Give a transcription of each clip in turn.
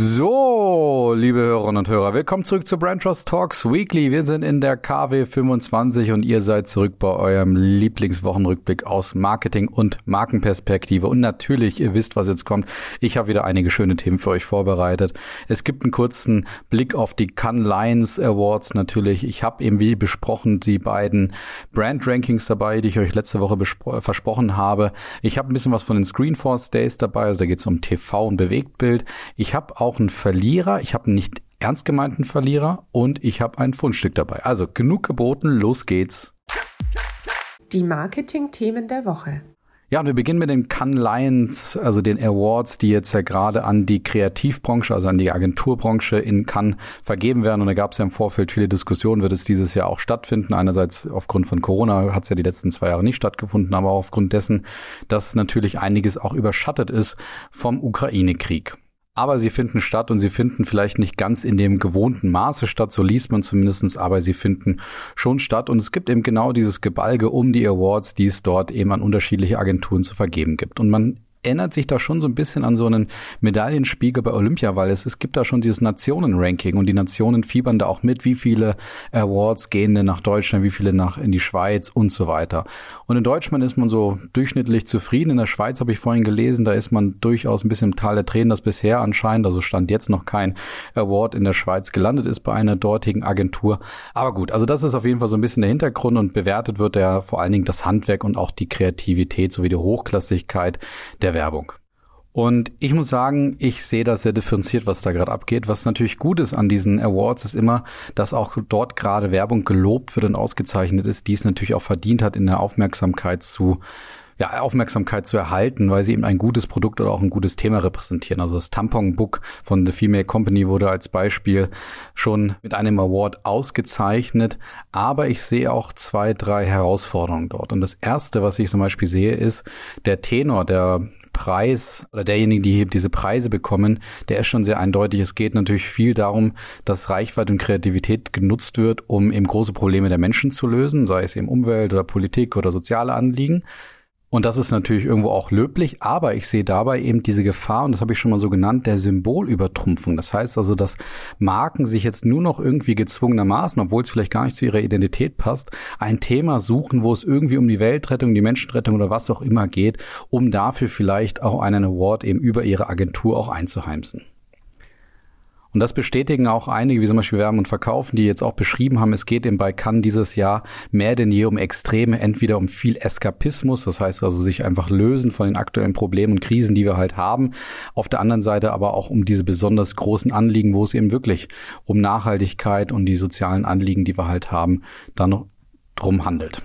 So, liebe Hörerinnen und Hörer, willkommen zurück zu Brand Trust Talks Weekly. Wir sind in der KW 25 und ihr seid zurück bei eurem Lieblingswochenrückblick aus Marketing und Markenperspektive. Und natürlich, ihr wisst, was jetzt kommt. Ich habe wieder einige schöne Themen für euch vorbereitet. Es gibt einen kurzen Blick auf die Cannes Lions Awards natürlich. Ich habe eben wie besprochen die beiden Brand Rankings dabei, die ich euch letzte Woche versprochen habe. Ich habe ein bisschen was von den Screenforce Days dabei, also da geht es um TV und Bewegtbild. Ich habe auch auch einen Verlierer. Ich habe einen nicht ernst gemeinten Verlierer und ich habe ein Fundstück dabei. Also genug geboten, los geht's. Die Marketing-Themen der Woche. Ja, und wir beginnen mit den Cannes Lions, also den Awards, die jetzt ja gerade an die Kreativbranche, also an die Agenturbranche in Cannes vergeben werden. Und da gab es ja im Vorfeld viele Diskussionen, wird es dieses Jahr auch stattfinden. Einerseits aufgrund von Corona hat es ja die letzten zwei Jahre nicht stattgefunden, aber auch aufgrund dessen, dass natürlich einiges auch überschattet ist vom Ukraine-Krieg aber sie finden statt und sie finden vielleicht nicht ganz in dem gewohnten Maße statt, so liest man zumindestens, aber sie finden schon statt und es gibt eben genau dieses Gebalge um die Awards, die es dort eben an unterschiedliche Agenturen zu vergeben gibt. Und man erinnert sich da schon so ein bisschen an so einen Medaillenspiegel bei Olympia, weil es, es gibt da schon dieses Nationenranking und die Nationen fiebern da auch mit, wie viele Awards gehen denn nach Deutschland, wie viele nach in die Schweiz und so weiter. Und in Deutschland ist man so durchschnittlich zufrieden. In der Schweiz habe ich vorhin gelesen, da ist man durchaus ein bisschen im Tal der Tränen, dass bisher anscheinend, also stand jetzt noch kein Award in der Schweiz gelandet ist bei einer dortigen Agentur. Aber gut, also das ist auf jeden Fall so ein bisschen der Hintergrund und bewertet wird ja vor allen Dingen das Handwerk und auch die Kreativität sowie die Hochklassigkeit der Werbung. Und ich muss sagen, ich sehe das sehr differenziert, was da gerade abgeht. Was natürlich gut ist an diesen Awards, ist immer, dass auch dort gerade Werbung gelobt wird und ausgezeichnet ist, die es natürlich auch verdient hat, in der Aufmerksamkeit zu ja, Aufmerksamkeit zu erhalten, weil sie eben ein gutes Produkt oder auch ein gutes Thema repräsentieren. Also das Tampon Book von The Female Company wurde als Beispiel schon mit einem Award ausgezeichnet. Aber ich sehe auch zwei, drei Herausforderungen dort. Und das erste, was ich zum Beispiel sehe, ist der Tenor der Preis oder derjenigen, die diese Preise bekommen, der ist schon sehr eindeutig. Es geht natürlich viel darum, dass Reichweite und Kreativität genutzt wird, um eben große Probleme der Menschen zu lösen, sei es eben Umwelt oder Politik oder soziale Anliegen. Und das ist natürlich irgendwo auch löblich, aber ich sehe dabei eben diese Gefahr, und das habe ich schon mal so genannt, der Symbolübertrumpfung. Das heißt also, dass Marken sich jetzt nur noch irgendwie gezwungenermaßen, obwohl es vielleicht gar nicht zu ihrer Identität passt, ein Thema suchen, wo es irgendwie um die Weltrettung, die Menschenrettung oder was auch immer geht, um dafür vielleicht auch einen Award eben über ihre Agentur auch einzuheimsen. Und das bestätigen auch einige, wie zum Beispiel Werben und Verkaufen, die jetzt auch beschrieben haben, es geht eben bei Cannes dieses Jahr mehr denn je um Extreme, entweder um viel Eskapismus, das heißt also sich einfach lösen von den aktuellen Problemen und Krisen, die wir halt haben. Auf der anderen Seite aber auch um diese besonders großen Anliegen, wo es eben wirklich um Nachhaltigkeit und die sozialen Anliegen, die wir halt haben, dann drum handelt.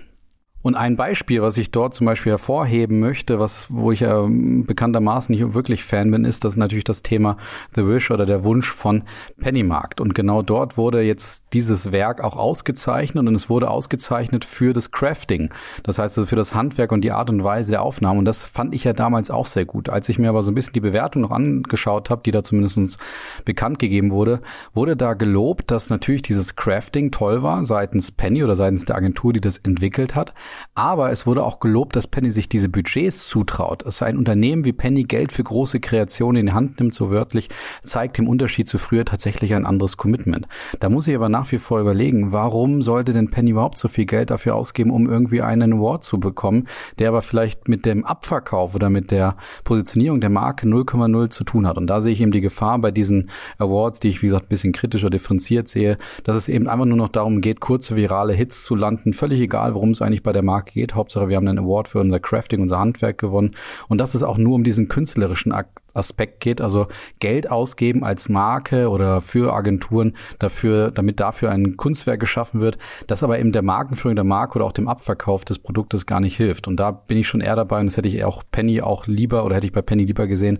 Und ein Beispiel, was ich dort zum Beispiel hervorheben möchte, was, wo ich äh, bekanntermaßen nicht wirklich Fan bin, ist das natürlich das Thema The Wish oder der Wunsch von Pennymarkt. Und genau dort wurde jetzt dieses Werk auch ausgezeichnet und es wurde ausgezeichnet für das Crafting. Das heißt also für das Handwerk und die Art und Weise der Aufnahme. Und das fand ich ja damals auch sehr gut. Als ich mir aber so ein bisschen die Bewertung noch angeschaut habe, die da zumindest bekannt gegeben wurde, wurde da gelobt, dass natürlich dieses Crafting toll war seitens Penny oder seitens der Agentur, die das entwickelt hat. Aber es wurde auch gelobt, dass Penny sich diese Budgets zutraut. Es ein Unternehmen wie Penny Geld für große Kreationen in die Hand nimmt, so wörtlich, zeigt im Unterschied zu früher tatsächlich ein anderes Commitment. Da muss ich aber nach wie vor überlegen, warum sollte denn Penny überhaupt so viel Geld dafür ausgeben, um irgendwie einen Award zu bekommen, der aber vielleicht mit dem Abverkauf oder mit der Positionierung der Marke 0,0 zu tun hat. Und da sehe ich eben die Gefahr bei diesen Awards, die ich, wie gesagt, ein bisschen kritischer differenziert sehe, dass es eben einfach nur noch darum geht, kurze virale Hits zu landen, völlig egal, worum es eigentlich bei der Marke geht. Hauptsache, wir haben einen Award für unser Crafting, unser Handwerk gewonnen. Und das ist auch nur um diesen künstlerischen Aspekt geht, also Geld ausgeben als Marke oder für Agenturen dafür, damit dafür ein Kunstwerk geschaffen wird, das aber eben der Markenführung der Marke oder auch dem Abverkauf des Produktes gar nicht hilft. Und da bin ich schon eher dabei und das hätte ich auch Penny auch lieber oder hätte ich bei Penny lieber gesehen,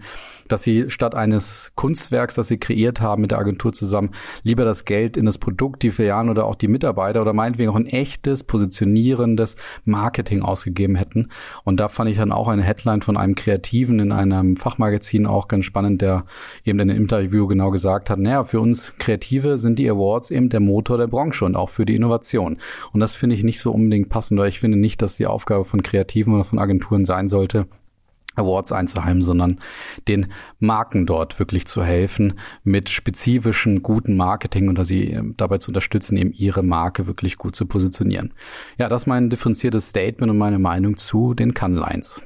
dass sie statt eines Kunstwerks, das sie kreiert haben mit der Agentur zusammen, lieber das Geld in das Produkt, die Filialen oder auch die Mitarbeiter oder meinetwegen auch ein echtes, positionierendes Marketing ausgegeben hätten. Und da fand ich dann auch eine Headline von einem Kreativen in einem Fachmagazin auch ganz spannend, der eben in einem Interview genau gesagt hat, naja, für uns Kreative sind die Awards eben der Motor der Branche und auch für die Innovation. Und das finde ich nicht so unbedingt passend, weil ich finde nicht, dass die Aufgabe von Kreativen oder von Agenturen sein sollte, Awards einzuheimen, sondern den Marken dort wirklich zu helfen, mit spezifischen guten Marketing und sie ähm, dabei zu unterstützen, eben ihre Marke wirklich gut zu positionieren. Ja, das ist mein differenziertes Statement und meine Meinung zu den Canlines.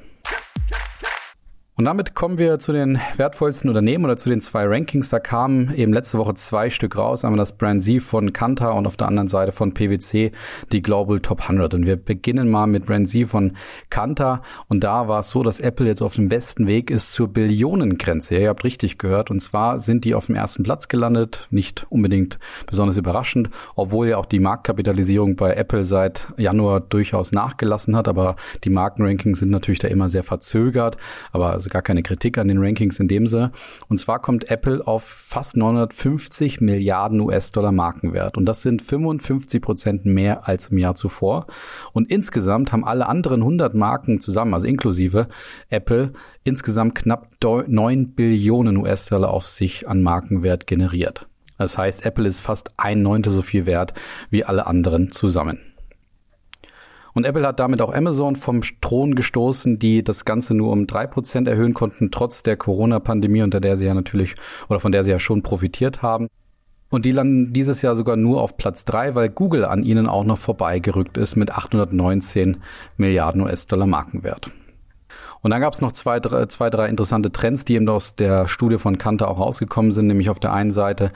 Und damit kommen wir zu den wertvollsten Unternehmen oder zu den zwei Rankings. Da kamen eben letzte Woche zwei Stück raus. Einmal das Brand Z von Kanta und auf der anderen Seite von PwC die Global Top 100. Und wir beginnen mal mit Brand Z von Kanta. Und da war es so, dass Apple jetzt auf dem besten Weg ist zur Billionengrenze. Ihr habt richtig gehört. Und zwar sind die auf dem ersten Platz gelandet. Nicht unbedingt besonders überraschend, obwohl ja auch die Marktkapitalisierung bei Apple seit Januar durchaus nachgelassen hat. Aber die Markenrankings sind natürlich da immer sehr verzögert. Aber also gar keine Kritik an den Rankings in dem Sinne. Und zwar kommt Apple auf fast 950 Milliarden US-Dollar Markenwert. Und das sind 55 Prozent mehr als im Jahr zuvor. Und insgesamt haben alle anderen 100 Marken zusammen, also inklusive Apple, insgesamt knapp 9 Billionen US-Dollar auf sich an Markenwert generiert. Das heißt, Apple ist fast ein Neuntel so viel wert wie alle anderen zusammen. Und Apple hat damit auch Amazon vom Thron gestoßen, die das Ganze nur um drei Prozent erhöhen konnten, trotz der Corona-Pandemie, unter der sie ja natürlich oder von der sie ja schon profitiert haben. Und die landen dieses Jahr sogar nur auf Platz drei, weil Google an ihnen auch noch vorbeigerückt ist mit 819 Milliarden US-Dollar Markenwert. Und dann gab es noch zwei drei, zwei, drei interessante Trends, die eben aus der Studie von Kanter auch rausgekommen sind, nämlich auf der einen Seite,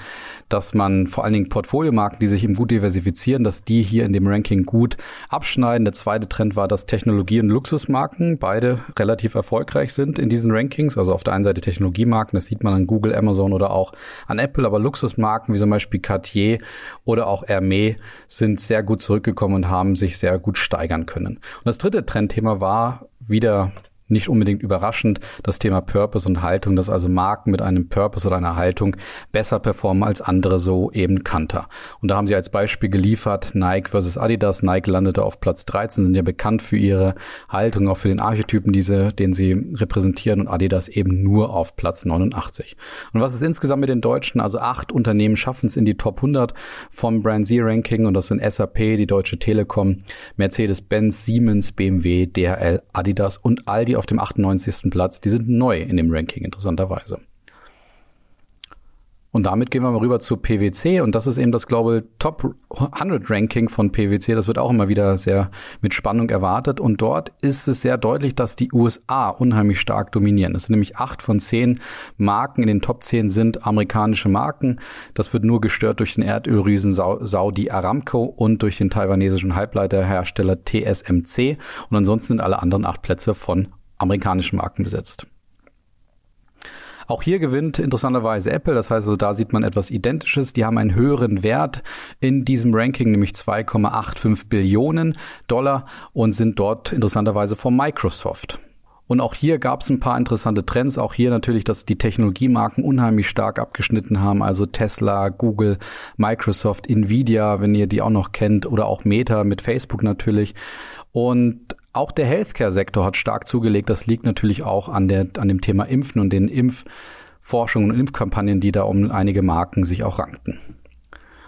dass man vor allen Dingen Portfoliomarken, die sich eben gut diversifizieren, dass die hier in dem Ranking gut abschneiden. Der zweite Trend war, dass Technologie- und Luxusmarken beide relativ erfolgreich sind in diesen Rankings. Also auf der einen Seite Technologiemarken, das sieht man an Google, Amazon oder auch an Apple, aber Luxusmarken wie zum Beispiel Cartier oder auch Hermès sind sehr gut zurückgekommen und haben sich sehr gut steigern können. Und das dritte Trendthema war wieder nicht unbedingt überraschend das Thema Purpose und Haltung, dass also Marken mit einem Purpose oder einer Haltung besser performen als andere so eben kannter. Und da haben sie als Beispiel geliefert Nike versus Adidas. Nike landete auf Platz 13, sind ja bekannt für ihre Haltung, auch für den Archetypen, diese, den sie repräsentieren und Adidas eben nur auf Platz 89. Und was ist insgesamt mit den Deutschen? Also acht Unternehmen schaffen es in die Top 100 vom Brand Z Ranking und das sind SAP, die Deutsche Telekom, Mercedes-Benz, Siemens, BMW, DHL, Adidas und Aldi auf dem 98. Platz. Die sind neu in dem Ranking, interessanterweise. Und damit gehen wir mal rüber zu PwC und das ist eben das Global Top 100 Ranking von PwC. Das wird auch immer wieder sehr mit Spannung erwartet und dort ist es sehr deutlich, dass die USA unheimlich stark dominieren. Es sind nämlich acht von zehn Marken in den Top 10 sind amerikanische Marken. Das wird nur gestört durch den Erdölriesen Saudi Aramco und durch den taiwanesischen Halbleiterhersteller TSMC und ansonsten sind alle anderen acht Plätze von amerikanischen Marken besetzt. Auch hier gewinnt interessanterweise Apple, das heißt also, da sieht man etwas Identisches. Die haben einen höheren Wert in diesem Ranking, nämlich 2,85 Billionen Dollar und sind dort interessanterweise vor Microsoft. Und auch hier gab es ein paar interessante Trends. Auch hier natürlich, dass die Technologiemarken unheimlich stark abgeschnitten haben. Also Tesla, Google, Microsoft, Nvidia, wenn ihr die auch noch kennt, oder auch Meta mit Facebook natürlich. Und auch der Healthcare-Sektor hat stark zugelegt. Das liegt natürlich auch an, der, an dem Thema Impfen und den Impfforschungen und Impfkampagnen, die da um einige Marken sich auch rankten.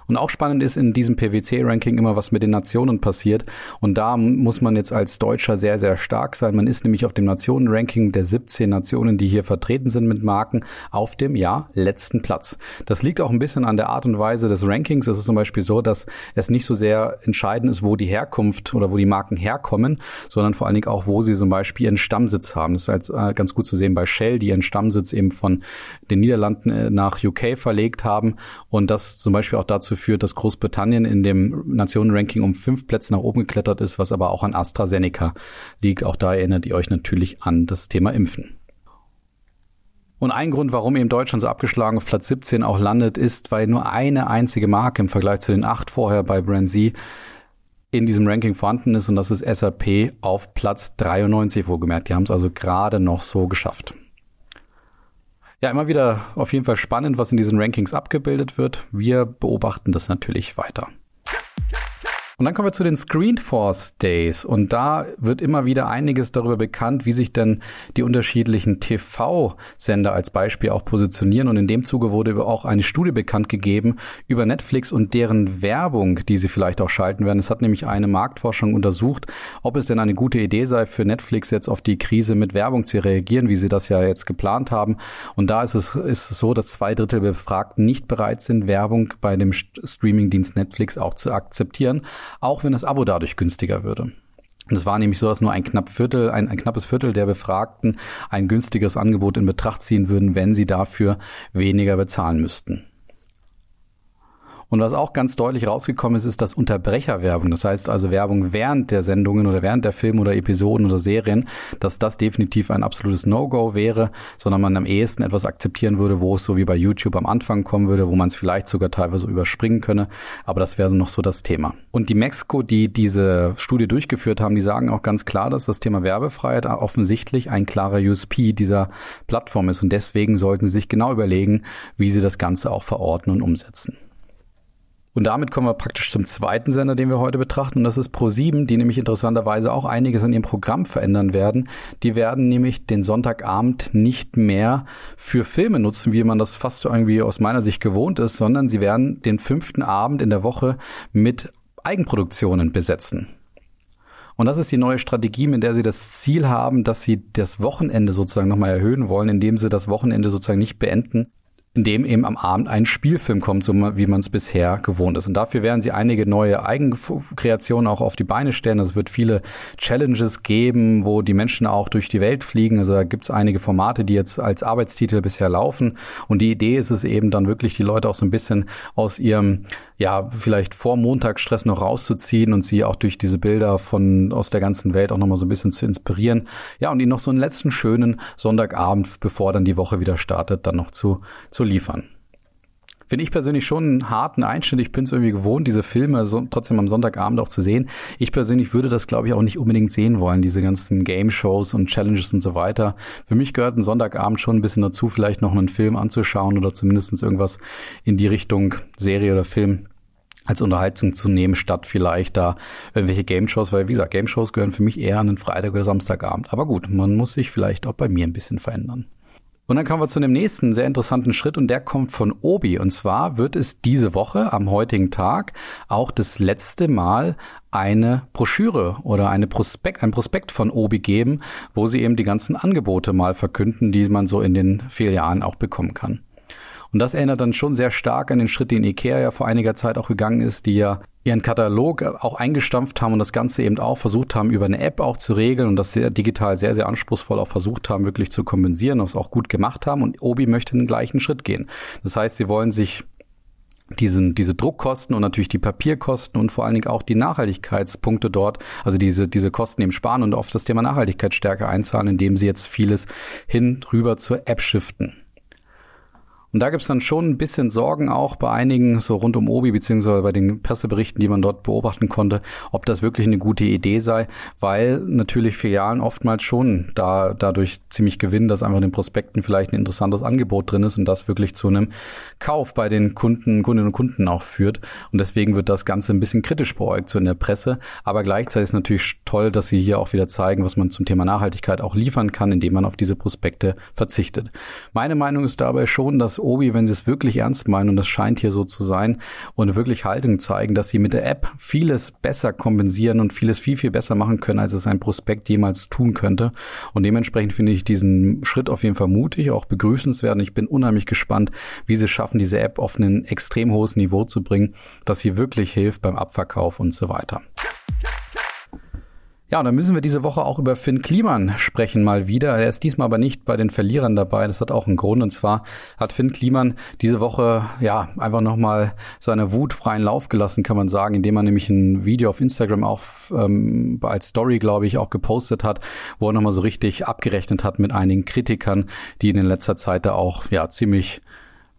Und auch spannend ist in diesem PwC-Ranking immer, was mit den Nationen passiert. Und da muss man jetzt als Deutscher sehr, sehr stark sein. Man ist nämlich auf dem Nationen-Ranking der 17 Nationen, die hier vertreten sind mit Marken, auf dem, ja, letzten Platz. Das liegt auch ein bisschen an der Art und Weise des Rankings. Es ist zum Beispiel so, dass es nicht so sehr entscheidend ist, wo die Herkunft oder wo die Marken herkommen, sondern vor allen Dingen auch, wo sie zum Beispiel ihren Stammsitz haben. Das ist äh, ganz gut zu sehen bei Shell, die ihren Stammsitz eben von den Niederlanden äh, nach UK verlegt haben und das zum Beispiel auch dazu führt, dass Großbritannien in dem Nationenranking um fünf Plätze nach oben geklettert ist, was aber auch an AstraZeneca liegt. Auch da erinnert ihr euch natürlich an das Thema Impfen. Und ein Grund, warum eben Deutschland so abgeschlagen auf Platz 17 auch landet, ist, weil nur eine einzige Marke im Vergleich zu den acht vorher bei Brand Z in diesem Ranking vorhanden ist und das ist SAP auf Platz 93 wohlgemerkt. Die haben es also gerade noch so geschafft. Ja, immer wieder auf jeden Fall spannend, was in diesen Rankings abgebildet wird. Wir beobachten das natürlich weiter. Und dann kommen wir zu den Screenforce Days. Und da wird immer wieder einiges darüber bekannt, wie sich denn die unterschiedlichen TV-Sender als Beispiel auch positionieren. Und in dem Zuge wurde auch eine Studie bekannt gegeben über Netflix und deren Werbung, die sie vielleicht auch schalten werden. Es hat nämlich eine Marktforschung untersucht, ob es denn eine gute Idee sei, für Netflix jetzt auf die Krise mit Werbung zu reagieren, wie sie das ja jetzt geplant haben. Und da ist es, ist es so, dass zwei Drittel Befragten nicht bereit sind, Werbung bei dem Streamingdienst Netflix auch zu akzeptieren auch wenn das Abo dadurch günstiger würde. Und es war nämlich so, dass nur ein knapp Viertel, ein, ein knappes Viertel der Befragten ein günstigeres Angebot in Betracht ziehen würden, wenn sie dafür weniger bezahlen müssten. Und was auch ganz deutlich rausgekommen ist, ist das Unterbrecherwerbung. Das heißt also Werbung während der Sendungen oder während der Filme oder Episoden oder Serien, dass das definitiv ein absolutes No-Go wäre, sondern man am ehesten etwas akzeptieren würde, wo es so wie bei YouTube am Anfang kommen würde, wo man es vielleicht sogar teilweise überspringen könne. Aber das wäre noch so das Thema. Und die Mexiko, die diese Studie durchgeführt haben, die sagen auch ganz klar, dass das Thema Werbefreiheit offensichtlich ein klarer USP dieser Plattform ist. Und deswegen sollten sie sich genau überlegen, wie sie das Ganze auch verorten und umsetzen. Und damit kommen wir praktisch zum zweiten Sender, den wir heute betrachten. Und das ist Pro7, die nämlich interessanterweise auch einiges an ihrem Programm verändern werden. Die werden nämlich den Sonntagabend nicht mehr für Filme nutzen, wie man das fast irgendwie aus meiner Sicht gewohnt ist, sondern sie werden den fünften Abend in der Woche mit Eigenproduktionen besetzen. Und das ist die neue Strategie, mit der sie das Ziel haben, dass sie das Wochenende sozusagen nochmal erhöhen wollen, indem sie das Wochenende sozusagen nicht beenden, in dem eben am Abend ein Spielfilm kommt, so wie man es bisher gewohnt ist. Und dafür werden sie einige neue Eigenkreationen auch auf die Beine stellen. Also es wird viele Challenges geben, wo die Menschen auch durch die Welt fliegen. Also da gibt es einige Formate, die jetzt als Arbeitstitel bisher laufen. Und die Idee ist es eben dann wirklich, die Leute auch so ein bisschen aus ihrem, ja, vielleicht vor Montagsstress noch rauszuziehen und sie auch durch diese Bilder von aus der ganzen Welt auch nochmal so ein bisschen zu inspirieren. Ja, und ihnen noch so einen letzten schönen Sonntagabend, bevor dann die Woche wieder startet, dann noch zu, zu liefern. Finde ich persönlich schon einen harten Einschnitt. Ich bin es irgendwie gewohnt, diese Filme so, trotzdem am Sonntagabend auch zu sehen. Ich persönlich würde das, glaube ich, auch nicht unbedingt sehen wollen, diese ganzen Game-Shows und Challenges und so weiter. Für mich gehört ein Sonntagabend schon ein bisschen dazu, vielleicht noch einen Film anzuschauen oder zumindest irgendwas in die Richtung Serie oder Film als Unterhaltung zu nehmen, statt vielleicht da irgendwelche Game-Shows, weil wie gesagt, Game-Shows gehören für mich eher an den Freitag oder Samstagabend. Aber gut, man muss sich vielleicht auch bei mir ein bisschen verändern. Und dann kommen wir zu dem nächsten sehr interessanten Schritt und der kommt von Obi. Und zwar wird es diese Woche am heutigen Tag auch das letzte Mal eine Broschüre oder eine Prospekt, ein Prospekt von Obi geben, wo sie eben die ganzen Angebote mal verkünden, die man so in den Filialen auch bekommen kann. Und das erinnert dann schon sehr stark an den Schritt, den Ikea ja vor einiger Zeit auch gegangen ist, die ja ihren Katalog auch eingestampft haben und das Ganze eben auch versucht haben, über eine App auch zu regeln und das sehr digital sehr, sehr anspruchsvoll auch versucht haben, wirklich zu kompensieren, das auch gut gemacht haben. Und Obi möchte den gleichen Schritt gehen. Das heißt, sie wollen sich diesen, diese Druckkosten und natürlich die Papierkosten und vor allen Dingen auch die Nachhaltigkeitspunkte dort, also diese, diese Kosten eben sparen und auf das Thema Nachhaltigkeit stärker einzahlen, indem sie jetzt vieles hin rüber zur App shiften. Und da gibt's dann schon ein bisschen Sorgen auch bei einigen, so rund um Obi, beziehungsweise bei den Presseberichten, die man dort beobachten konnte, ob das wirklich eine gute Idee sei, weil natürlich Filialen oftmals schon da dadurch ziemlich gewinnen, dass einfach in den Prospekten vielleicht ein interessantes Angebot drin ist und das wirklich zu einem Kauf bei den Kunden, Kundinnen und Kunden auch führt. Und deswegen wird das Ganze ein bisschen kritisch beäugt so in der Presse. Aber gleichzeitig ist natürlich toll, dass sie hier auch wieder zeigen, was man zum Thema Nachhaltigkeit auch liefern kann, indem man auf diese Prospekte verzichtet. Meine Meinung ist dabei schon, dass Obi, wenn sie es wirklich ernst meinen, und das scheint hier so zu sein, und wirklich Haltung zeigen, dass sie mit der App vieles besser kompensieren und vieles viel, viel besser machen können, als es ein Prospekt jemals tun könnte. Und dementsprechend finde ich diesen Schritt auf jeden Fall mutig, auch begrüßenswert. Und ich bin unheimlich gespannt, wie sie es schaffen, diese App auf ein extrem hohes Niveau zu bringen, dass sie wirklich hilft beim Abverkauf und so weiter. Ja, und dann müssen wir diese Woche auch über Finn Kliman sprechen mal wieder. Er ist diesmal aber nicht bei den Verlierern dabei. Das hat auch einen Grund. Und zwar hat Finn Kliman diese Woche ja einfach nochmal seine Wut freien Lauf gelassen, kann man sagen, indem er nämlich ein Video auf Instagram auch ähm, als Story, glaube ich, auch gepostet hat, wo er nochmal so richtig abgerechnet hat mit einigen Kritikern, die in letzter Zeit da auch ja ziemlich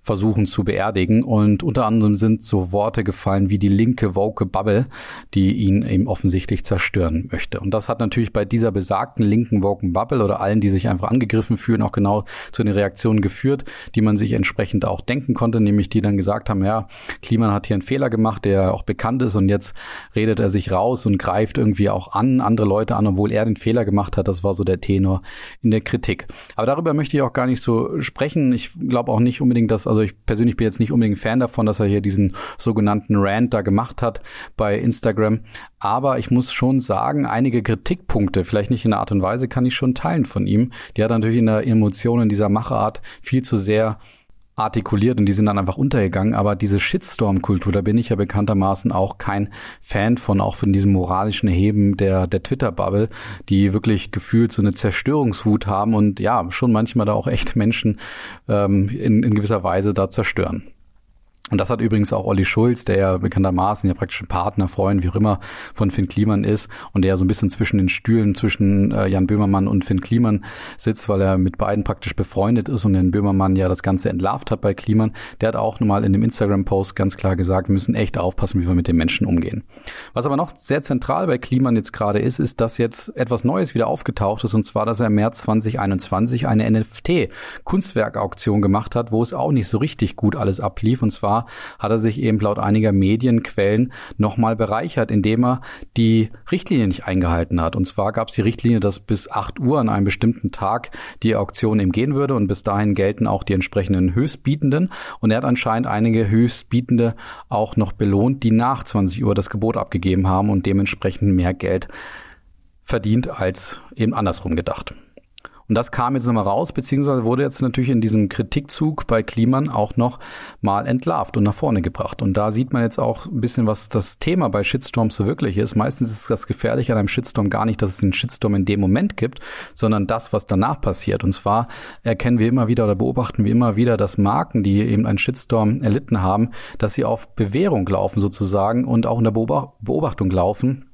versuchen zu beerdigen. Und unter anderem sind so Worte gefallen wie die linke woke Bubble, die ihn eben offensichtlich zerstören möchte. Und das hat natürlich bei dieser besagten linken woke Bubble oder allen, die sich einfach angegriffen fühlen, auch genau zu den Reaktionen geführt, die man sich entsprechend auch denken konnte, nämlich die dann gesagt haben, ja, Kliman hat hier einen Fehler gemacht, der auch bekannt ist und jetzt redet er sich raus und greift irgendwie auch an, andere Leute an, obwohl er den Fehler gemacht hat. Das war so der Tenor in der Kritik. Aber darüber möchte ich auch gar nicht so sprechen. Ich glaube auch nicht unbedingt, dass, also ich persönlich bin jetzt nicht unbedingt Fan davon, dass er hier diesen sogenannten Rant da gemacht hat bei Instagram. Aber ich muss schon sagen, einige Kritikpunkte, vielleicht nicht in der Art und Weise, kann ich schon teilen von ihm. Die hat natürlich in der Emotion, in dieser Machart viel zu sehr artikuliert und die sind dann einfach untergegangen. Aber diese Shitstorm-Kultur, da bin ich ja bekanntermaßen auch kein Fan von, auch von diesem moralischen Heben der, der Twitter-Bubble, die wirklich gefühlt so eine Zerstörungswut haben und ja, schon manchmal da auch echt Menschen ähm, in, in gewisser Weise da zerstören. Und das hat übrigens auch Olli Schulz, der ja bekanntermaßen ja praktisch ein Partner, Freund, wie auch immer, von Finn Kliman ist und der ja so ein bisschen zwischen den Stühlen zwischen äh, Jan Böhmermann und Finn Kliman sitzt, weil er mit beiden praktisch befreundet ist und Jan Böhmermann ja das Ganze entlarvt hat bei Kliman. Der hat auch nochmal in dem Instagram-Post ganz klar gesagt, wir müssen echt aufpassen, wie wir mit den Menschen umgehen. Was aber noch sehr zentral bei Kliman jetzt gerade ist, ist, dass jetzt etwas Neues wieder aufgetaucht ist und zwar, dass er im März 2021 eine NFT-Kunstwerkauktion gemacht hat, wo es auch nicht so richtig gut alles ablief und zwar war, hat er sich eben laut einiger Medienquellen nochmal bereichert, indem er die Richtlinie nicht eingehalten hat. Und zwar gab es die Richtlinie, dass bis 8 Uhr an einem bestimmten Tag die Auktion eben gehen würde und bis dahin gelten auch die entsprechenden Höchstbietenden. Und er hat anscheinend einige Höchstbietende auch noch belohnt, die nach 20 Uhr das Gebot abgegeben haben und dementsprechend mehr Geld verdient als eben andersrum gedacht. Und das kam jetzt nochmal raus, beziehungsweise wurde jetzt natürlich in diesem Kritikzug bei Kliman auch noch mal entlarvt und nach vorne gebracht. Und da sieht man jetzt auch ein bisschen, was das Thema bei Shitstorms so wirklich ist. Meistens ist das Gefährliche an einem Shitstorm gar nicht, dass es den Shitstorm in dem Moment gibt, sondern das, was danach passiert. Und zwar erkennen wir immer wieder oder beobachten wir immer wieder, dass Marken, die eben einen Shitstorm erlitten haben, dass sie auf Bewährung laufen sozusagen und auch in der Beobachtung laufen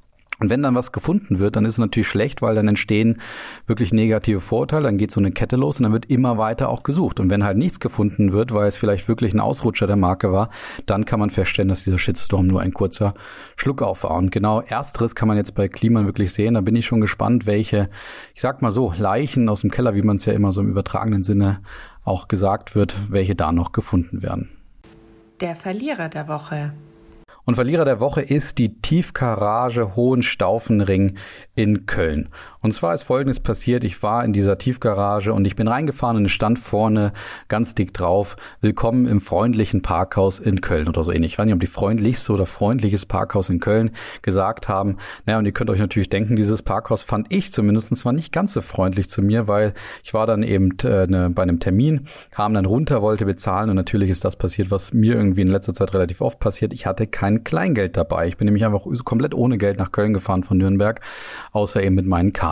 und wenn dann was gefunden wird, dann ist es natürlich schlecht, weil dann entstehen wirklich negative Vorurteile, dann geht so eine Kette los und dann wird immer weiter auch gesucht. Und wenn halt nichts gefunden wird, weil es vielleicht wirklich ein Ausrutscher der Marke war, dann kann man feststellen, dass dieser Shitstorm nur ein kurzer Schluckauf war. Und genau ersteres kann man jetzt bei Kliman wirklich sehen. Da bin ich schon gespannt, welche, ich sag mal so, Leichen aus dem Keller, wie man es ja immer so im übertragenen Sinne auch gesagt wird, welche da noch gefunden werden. Der Verlierer der Woche. Und Verlierer der Woche ist die Tiefgarage Hohenstaufenring in Köln. Und zwar ist Folgendes passiert. Ich war in dieser Tiefgarage und ich bin reingefahren und stand vorne ganz dick drauf, willkommen im freundlichen Parkhaus in Köln oder so ähnlich. Ich weiß nicht, ob die freundlichste oder freundliches Parkhaus in Köln gesagt haben. Naja, und ihr könnt euch natürlich denken, dieses Parkhaus fand ich zumindest zwar nicht ganz so freundlich zu mir, weil ich war dann eben äh, ne, bei einem Termin, kam dann runter, wollte bezahlen und natürlich ist das passiert, was mir irgendwie in letzter Zeit relativ oft passiert. Ich hatte kein Kleingeld dabei. Ich bin nämlich einfach komplett ohne Geld nach Köln gefahren von Nürnberg, außer eben mit meinen Karten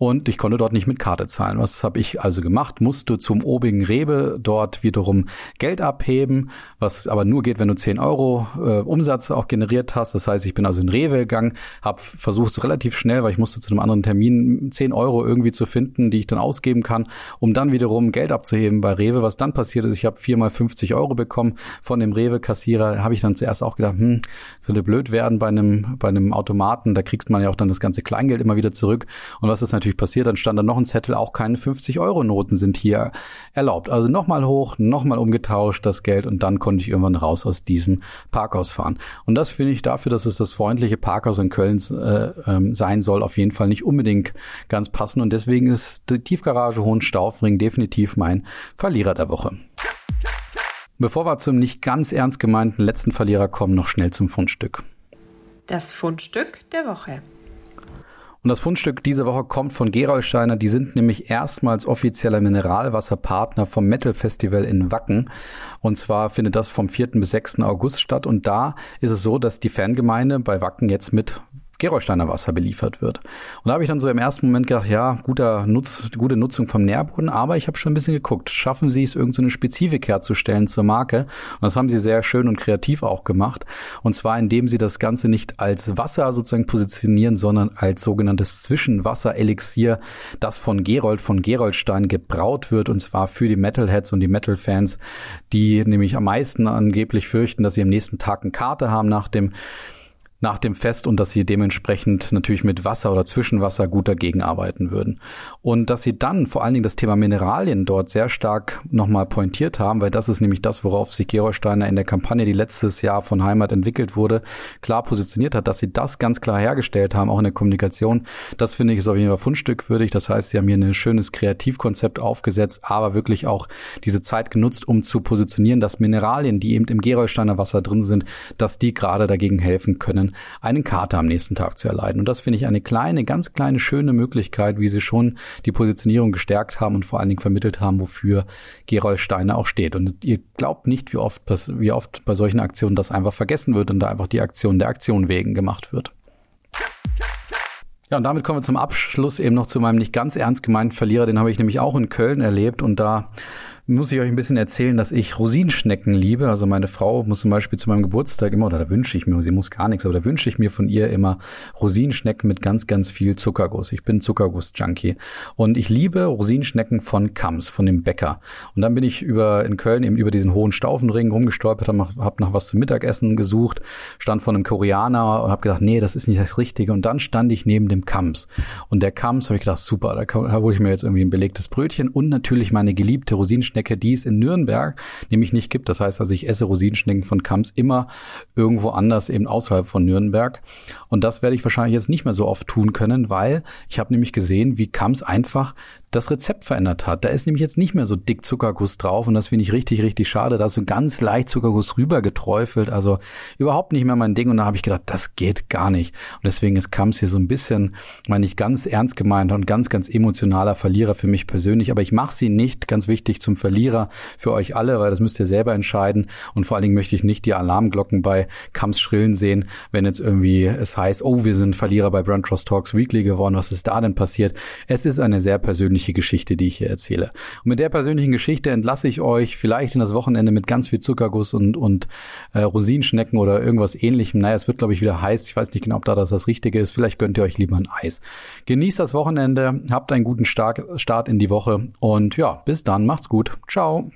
und ich konnte dort nicht mit Karte zahlen. Was habe ich also gemacht? Musste zum obigen Rewe dort wiederum Geld abheben, was aber nur geht, wenn du 10 Euro äh, Umsatz auch generiert hast. Das heißt, ich bin also in Rewe gegangen, habe versucht relativ schnell, weil ich musste zu einem anderen Termin 10 Euro irgendwie zu finden, die ich dann ausgeben kann, um dann wiederum Geld abzuheben bei Rewe. Was dann passiert ist, ich habe viermal 50 Euro bekommen von dem Rewe-Kassierer. Habe ich dann zuerst auch gedacht, hm, könnte blöd werden bei einem, bei einem Automaten. Da kriegst man ja auch dann das ganze Kleingeld immer wieder zurück. Und was ist natürlich passiert? Dann stand da noch ein Zettel, auch keine 50-Euro-Noten sind hier erlaubt. Also nochmal hoch, nochmal umgetauscht das Geld und dann konnte ich irgendwann raus aus diesem Parkhaus fahren. Und das finde ich dafür, dass es das freundliche Parkhaus in Köln äh, äh, sein soll, auf jeden Fall nicht unbedingt ganz passend. Und deswegen ist die Tiefgarage Hohenstaufring definitiv mein Verlierer der Woche. Bevor wir zum nicht ganz ernst gemeinten letzten Verlierer kommen, noch schnell zum Fundstück. Das Fundstück der Woche. Und das Fundstück diese Woche kommt von Gerolsteiner. Die sind nämlich erstmals offizieller Mineralwasserpartner vom Metal Festival in Wacken. Und zwar findet das vom 4. bis 6. August statt. Und da ist es so, dass die Fangemeinde bei Wacken jetzt mit Gerolsteiner Wasser beliefert wird. Und da habe ich dann so im ersten Moment gedacht, ja, guter Nutz, gute Nutzung vom Nährboden, aber ich habe schon ein bisschen geguckt, schaffen sie es, irgendeine so Spezifik herzustellen zur Marke? Und das haben sie sehr schön und kreativ auch gemacht. Und zwar, indem sie das Ganze nicht als Wasser sozusagen positionieren, sondern als sogenanntes Zwischenwasser-Elixier, das von Gerold von Geroldstein gebraut wird, und zwar für die Metalheads und die Metal-Fans, die nämlich am meisten angeblich fürchten, dass sie am nächsten Tag eine Karte haben nach dem nach dem Fest und dass sie dementsprechend natürlich mit Wasser oder Zwischenwasser gut dagegen arbeiten würden. Und dass sie dann vor allen Dingen das Thema Mineralien dort sehr stark nochmal pointiert haben, weil das ist nämlich das, worauf sich Gerolsteiner in der Kampagne, die letztes Jahr von Heimat entwickelt wurde, klar positioniert hat, dass sie das ganz klar hergestellt haben, auch in der Kommunikation. Das finde ich ist auf jeden Fall fundstückwürdig. Das heißt, sie haben hier ein schönes Kreativkonzept aufgesetzt, aber wirklich auch diese Zeit genutzt, um zu positionieren, dass Mineralien, die eben im Gerolsteiner Wasser drin sind, dass die gerade dagegen helfen können, einen Kater am nächsten Tag zu erleiden. Und das finde ich eine kleine, ganz kleine, schöne Möglichkeit, wie sie schon die Positionierung gestärkt haben und vor allen Dingen vermittelt haben, wofür Gerold Steiner auch steht. Und ihr glaubt nicht, wie oft, wie oft bei solchen Aktionen das einfach vergessen wird und da einfach die Aktion der Aktion wegen gemacht wird. Ja, und damit kommen wir zum Abschluss eben noch zu meinem nicht ganz ernst gemeinten Verlierer. Den habe ich nämlich auch in Köln erlebt und da muss ich euch ein bisschen erzählen, dass ich Rosinenschnecken liebe. Also meine Frau muss zum Beispiel zu meinem Geburtstag immer, oder da wünsche ich mir, sie muss gar nichts, aber da wünsche ich mir von ihr immer Rosinenschnecken mit ganz, ganz viel Zuckerguss. Ich bin Zuckerguss-Junkie. Und ich liebe Rosinenschnecken von Kams, von dem Bäcker. Und dann bin ich über in Köln eben über diesen hohen Staufenring rumgestolpert, habe hab nach was zum Mittagessen gesucht, stand vor einem Koreaner und habe gedacht, nee, das ist nicht das Richtige. Und dann stand ich neben dem Kams. Und der Kams habe ich gedacht, super, da, hole ich mir jetzt irgendwie ein belegtes Brötchen und natürlich meine geliebte Rosinenschnecke Rosinenschnecke, die es in Nürnberg nämlich nicht gibt. Das heißt also, ich esse Rosinenschnecken von Kamps immer irgendwo anders, eben außerhalb von Nürnberg. Und das werde ich wahrscheinlich jetzt nicht mehr so oft tun können, weil ich habe nämlich gesehen, wie Kamps einfach das Rezept verändert hat. Da ist nämlich jetzt nicht mehr so dick Zuckerguss drauf und das finde ich richtig, richtig schade. Da ist so ganz leicht Zuckerguss rüber geträufelt, also überhaupt nicht mehr mein Ding. Und da habe ich gedacht, das geht gar nicht. Und deswegen ist Kamps hier so ein bisschen, meine ich, ganz ernst gemeint und ganz, ganz emotionaler Verlierer für mich persönlich. Aber ich mache sie nicht, ganz wichtig, zum Verlierer für euch alle, weil das müsst ihr selber entscheiden. Und vor allen Dingen möchte ich nicht die Alarmglocken bei Kamps schrillen sehen, wenn jetzt irgendwie es heißt, oh, wir sind Verlierer bei Brand Trust Talks Weekly geworden. Was ist da denn passiert? Es ist eine sehr persönliche persönliche Geschichte, die ich hier erzähle. Und mit der persönlichen Geschichte entlasse ich euch vielleicht in das Wochenende mit ganz viel Zuckerguss und, und äh, Rosinenschnecken oder irgendwas ähnlichem. Naja, es wird, glaube ich, wieder heiß. Ich weiß nicht genau, ob da das das Richtige ist. Vielleicht gönnt ihr euch lieber ein Eis. Genießt das Wochenende, habt einen guten Start in die Woche und ja, bis dann, macht's gut. Ciao.